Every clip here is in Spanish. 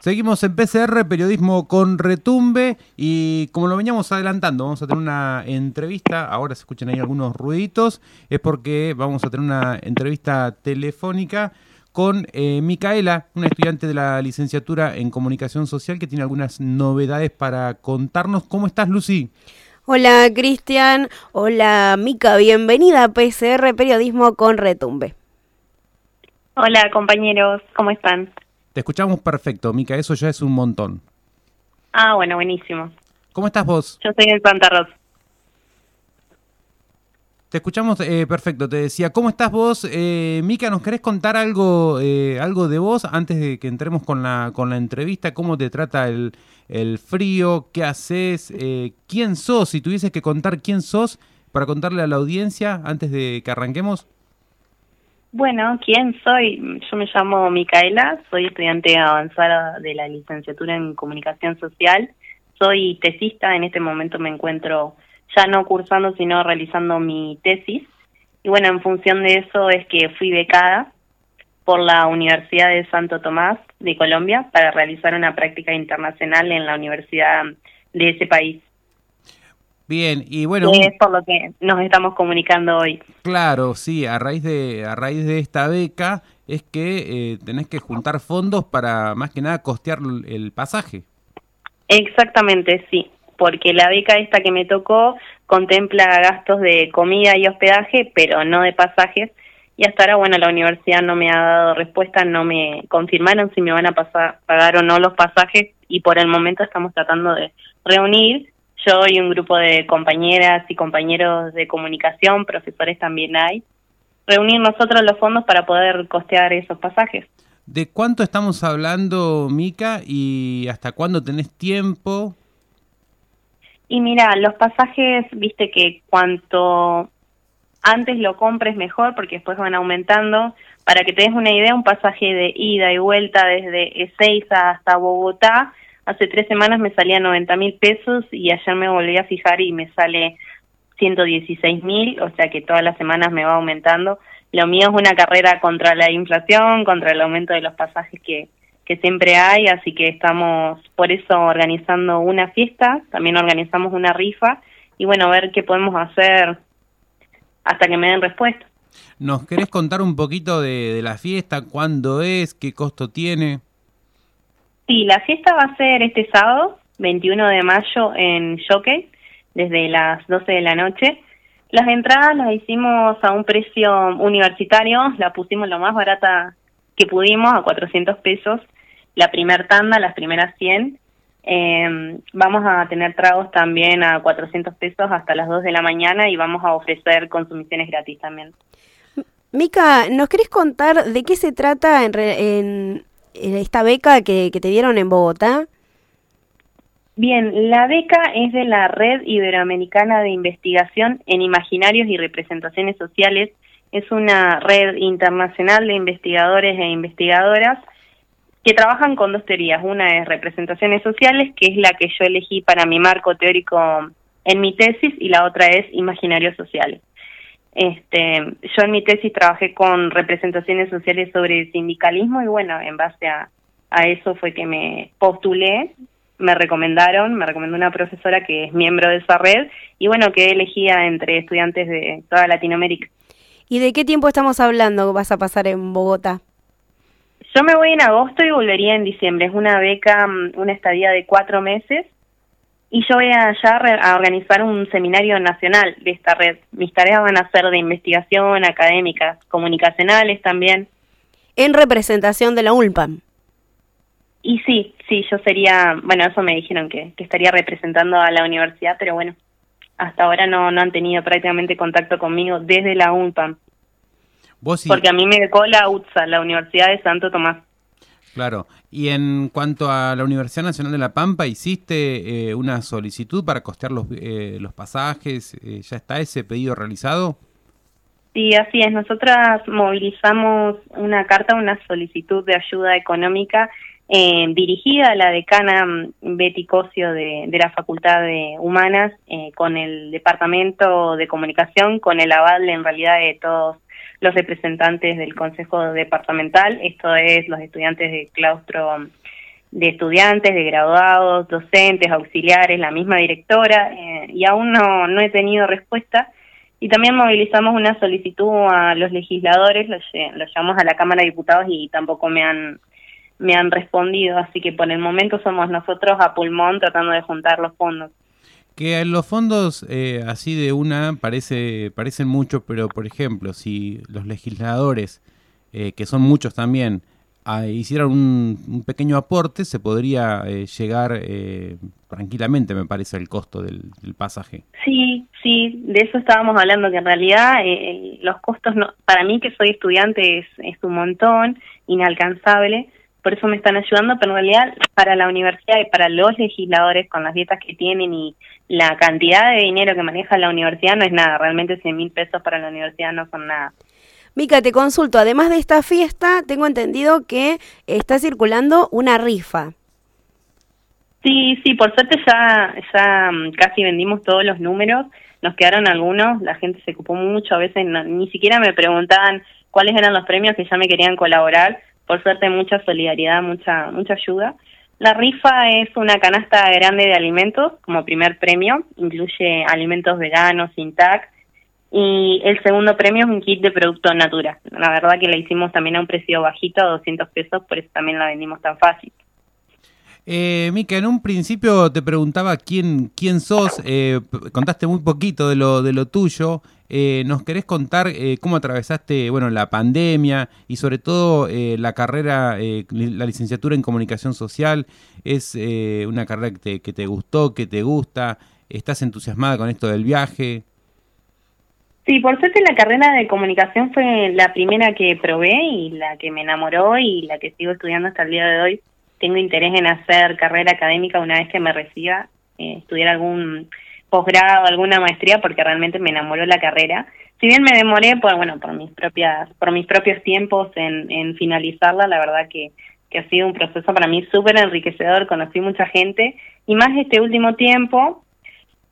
Seguimos en PCR, periodismo con retumbe y como lo veníamos adelantando, vamos a tener una entrevista, ahora se escuchan ahí algunos ruiditos, es porque vamos a tener una entrevista telefónica con eh, Micaela, una estudiante de la licenciatura en comunicación social que tiene algunas novedades para contarnos. ¿Cómo estás, Lucy? Hola, Cristian. Hola, Mica. Bienvenida a PCR Periodismo con Retumbe. Hola, compañeros. ¿Cómo están? Te escuchamos perfecto, Mica. Eso ya es un montón. Ah, bueno, buenísimo. ¿Cómo estás vos? Yo soy el Santa Rosa. Te escuchamos eh, perfecto, te decía, ¿cómo estás vos? Eh, Mica, ¿nos querés contar algo, eh, algo de vos antes de que entremos con la, con la entrevista? ¿Cómo te trata el, el frío? ¿Qué haces? Eh, ¿Quién sos? Si tuvieses que contar quién sos para contarle a la audiencia antes de que arranquemos. Bueno, ¿quién soy? Yo me llamo Micaela, soy estudiante avanzada de la licenciatura en comunicación social. Soy tesista, en este momento me encuentro ya no cursando, sino realizando mi tesis. Y bueno, en función de eso es que fui becada por la Universidad de Santo Tomás de Colombia para realizar una práctica internacional en la universidad de ese país. Bien, y bueno... Es por lo que nos estamos comunicando hoy. Claro, sí, a raíz de, a raíz de esta beca es que eh, tenés que juntar fondos para más que nada costear el pasaje. Exactamente, sí porque la beca esta que me tocó contempla gastos de comida y hospedaje, pero no de pasajes. Y hasta ahora, bueno, la universidad no me ha dado respuesta, no me confirmaron si me van a pasar, pagar o no los pasajes y por el momento estamos tratando de reunir yo y un grupo de compañeras y compañeros de comunicación, profesores también hay, reunir nosotros los fondos para poder costear esos pasajes. ¿De cuánto estamos hablando, Mica, y hasta cuándo tenés tiempo y mira, los pasajes, viste que cuanto antes lo compres mejor porque después van aumentando. Para que te des una idea, un pasaje de ida y vuelta desde Ezeiza hasta Bogotá, hace tres semanas me salía 90 mil pesos y ayer me volví a fijar y me sale 116 mil, o sea que todas las semanas me va aumentando. Lo mío es una carrera contra la inflación, contra el aumento de los pasajes que, que siempre hay, así que estamos por eso organizando una fiesta, también organizamos una rifa y bueno, ver qué podemos hacer hasta que me den respuesta. ¿Nos querés contar un poquito de, la fiesta? ¿Cuándo es? ¿Qué costo tiene? Sí, la fiesta va a ser este sábado, 21 de mayo, en Showcase, desde las 12 de la noche. Las entradas las hicimos a un precio universitario, la pusimos lo más barata que pudimos, a 400 pesos la primer tanda, las primeras 100. Eh, vamos a tener tragos también a 400 pesos hasta las 2 de la mañana y vamos a ofrecer consumiciones gratis también. Mica, ¿nos querés contar de qué se trata en, en, esta beca que, que te dieron en Bogotá? Bien, la beca es de la Red Iberoamericana de Investigación en Imaginarios y Representaciones Sociales. Es una red internacional de investigadores e investigadoras que trabajan con dos teorías. Una es representaciones sociales, que es la que yo elegí para mi marco teórico en mi tesis, y la otra es imaginarios sociales. Este, yo en mi tesis trabajé con representaciones sociales sobre el sindicalismo y bueno, en base a, a eso fue que me postulé, me recomendaron, me recomendó una profesora que es miembro de esa red y bueno, que elegía entre estudiantes de toda Latinoamérica. ¿Y de qué tiempo estamos hablando vas a pasar en Bogotá? Yo me voy en agosto y volvería en diciembre. Es una beca, mm, una estadía de cuatro meses. Y yo voy allá a organizar un seminario nacional de esta red. Mis tareas van a ser de investigación, académicas, comunicacionales también. En representación de la ULPAM. Y sí, sí, yo sería, bueno, eso me dijeron que, que estaría representando a la universidad, pero bueno, hasta ahora no, no han tenido prácticamente contacto conmigo desde la ULPAM. Porque a mí me becó la UTSA, la Universidad de Santo Tomás. Claro. Y en cuanto a la Universidad Nacional de La Pampa, ¿hiciste eh, una solicitud para costear los, eh, los pasajes? Eh, ¿Ya está ese pedido realizado? Sí, así es. Nosotras movilizamos una carta, una solicitud de ayuda económica eh, dirigida a la decana mm, Betty Cosio de, de la Facultad de Humanas eh, con el Departamento de Comunicación, con el aval en realidad de todos los representantes del Consejo Departamental, esto es los estudiantes de claustro de estudiantes, de graduados, docentes, auxiliares, la misma directora, eh, y aún no, no he tenido respuesta. Y también movilizamos una solicitud a los legisladores, los, los llamamos a la Cámara de Diputados y tampoco me han me han respondido, así que por el momento somos nosotros a pulmón tratando de juntar los fondos. Que los fondos eh, así de una parece parecen muchos, pero por ejemplo, si los legisladores, eh, que son muchos también, ah, hicieran un, pequeño aporte, se podría eh, llegar tranquilamente, me parece, el costo del, pasaje. Sí, sí, de eso estábamos hablando, que en realidad los costos, no, para mí que soy estudiante, es, es un montón, inalcanzable por eso me están ayudando, pero en realidad para la universidad y para los legisladores con las dietas que tienen y la cantidad de dinero que maneja la universidad no es nada, realmente 100 mil pesos para la universidad no son nada. Mica, te consulto, además de esta fiesta, tengo entendido que está circulando una rifa. Sí, sí, por suerte ya, ya mm, casi vendimos todos los números, nos quedaron algunos, la gente se ocupó mucho, a veces ni siquiera me preguntaban cuáles eran los premios que ya me querían colaborar, por suerte mucha solidaridad, mucha, mucha ayuda. La rifa es una canasta grande de alimentos como primer premio, incluye alimentos veganos, sin TAC, y el segundo premio es un kit de producto natura. La verdad que la hicimos también a un precio bajito, a 200 pesos, por eso también la vendimos tan fácil. Eh, Mica, en un principio te preguntaba quién, quién sos, eh, contaste muy poquito de lo, de lo tuyo. Eh, ¿Nos querés contar eh, cómo atravesaste bueno, la pandemia y sobre todo eh, la carrera, la licenciatura en comunicación social? ¿Es una carrera que que te gustó, que te gusta? ¿Estás entusiasmada con esto del viaje? Sí, por suerte la carrera de comunicación fue la primera que probé y la que me enamoró y la que sigo estudiando hasta el día de hoy. Tengo interés en hacer carrera académica una vez que me reciba, estudiar algún posgrado, alguna maestría, porque realmente me enamoró la carrera. Si bien me demoré, por, bueno, por mis propias, por mis propios tiempos en, en finalizarla, la verdad que, que ha sido un proceso para mí súper enriquecedor, conocí mucha gente, y más este último tiempo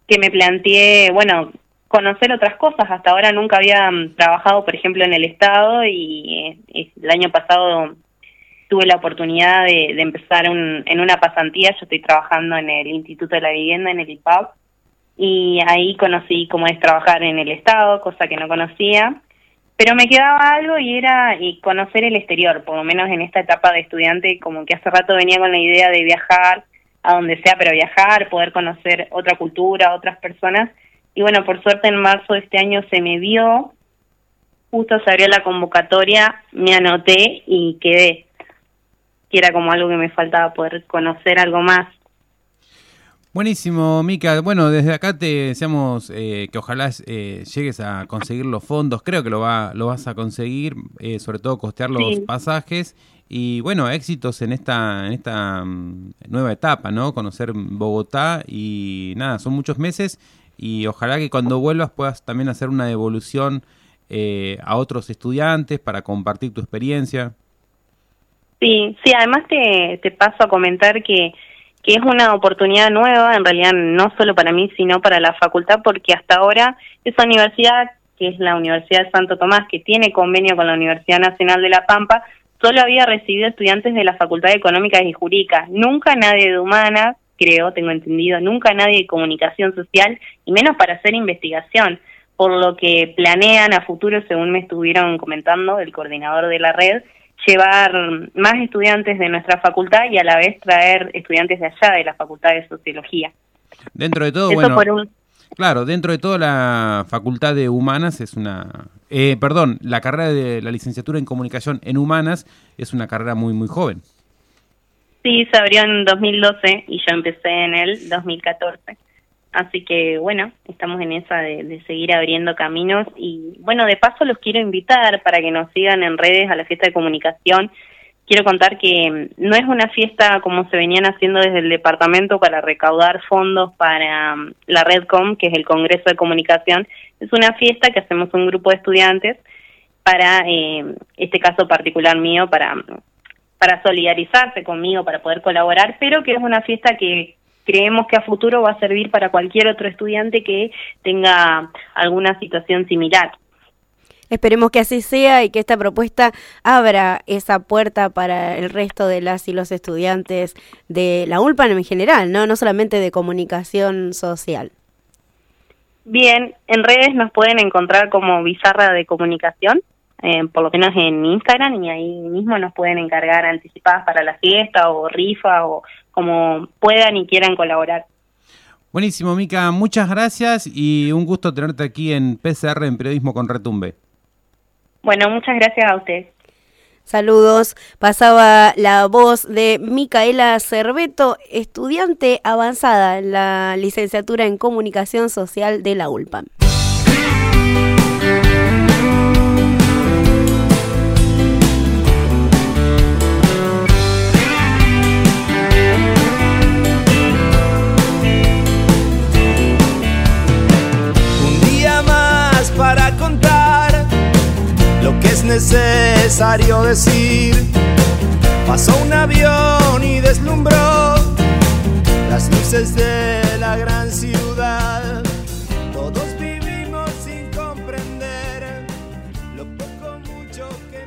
que me planteé, bueno, conocer otras cosas. Hasta ahora nunca había mm, trabajado, por ejemplo, en el Estado y, el año pasado tuve la oportunidad de, empezar un, en una pasantía. Yo estoy trabajando en el Instituto de la Vivienda, en el IPAP, y ahí conocí cómo es trabajar en el Estado, cosa que no conocía, pero me quedaba algo y era y conocer el exterior, por lo menos en esta etapa de estudiante, como que hace rato venía con la idea de viajar a donde sea, pero viajar, poder conocer otra cultura, otras personas, y bueno, por suerte en marzo de este año se me dio, justo se abrió la convocatoria, me anoté y quedé, que era como algo que me faltaba poder conocer algo más. Buenísimo, Mica. Bueno, desde acá te deseamos eh, que ojalá eh, llegues a conseguir los fondos. Creo que lo, va, lo vas a conseguir, eh, sobre todo costear los pasajes. Y bueno, éxitos en esta, en esta mm, nueva etapa, ¿no? Conocer Bogotá y nada, son muchos meses y ojalá que cuando vuelvas puedas también hacer una devolución a otros estudiantes para compartir tu experiencia. Sí, sí, además te, te paso a comentar que que es una oportunidad nueva, en realidad no solo para mí, sino para la facultad, porque hasta ahora esa universidad, que es la Universidad de Santo Tomás, que tiene convenio con la Universidad Nacional de La Pampa, solo había recibido estudiantes de la Facultad de Económicas y Jurídicas, nunca nadie de Humanas, creo, tengo entendido, nunca nadie de Comunicación Social, y menos para hacer investigación, por lo que planean a futuro, según me estuvieron comentando el coordinador de la red, llevar más estudiantes de nuestra facultad y a la vez traer estudiantes de allá, de la Facultad de Sociología. Dentro de todo, bueno, claro, dentro de todo la Facultad de Humanas es una, eh, perdón, la carrera de la licenciatura en Comunicación en Humanas es una carrera muy, muy joven. Sí, se abrió en 2012 y yo empecé en el 2014. Así que bueno, estamos en esa de, seguir abriendo caminos y bueno, de paso los quiero invitar para que nos sigan en redes a la fiesta de comunicación quiero contar que no es una fiesta como se venían haciendo desde el departamento para recaudar fondos para um, la Redcom, que es el Congreso de Comunicación. Es una fiesta que hacemos un grupo de estudiantes para, eh, este caso particular mío, para, para solidarizarse conmigo, para poder colaborar, pero que es una fiesta que creemos que a futuro va a servir para cualquier otro estudiante que tenga alguna situación similar. Esperemos que así sea y que esta propuesta abra esa puerta para el resto de las y los estudiantes de la ULPAN en general, no, no solamente de comunicación social. Bien, en redes nos pueden encontrar como Bizarra de Comunicación, eh, por lo menos en Instagram, y ahí mismo nos pueden encargar anticipadas para la fiesta o rifa o como puedan y quieran colaborar. Buenísimo, Mica, muchas gracias y un gusto tenerte aquí en PCR en Periodismo con Retumbe. Bueno, muchas gracias a usted. Saludos. Pasaba la voz de Micaela Cerveto, estudiante avanzada en la licenciatura en Comunicación Social de la ULPAM. Necesario decir. Pasó un avión y deslumbró las luces de la gran ciudad.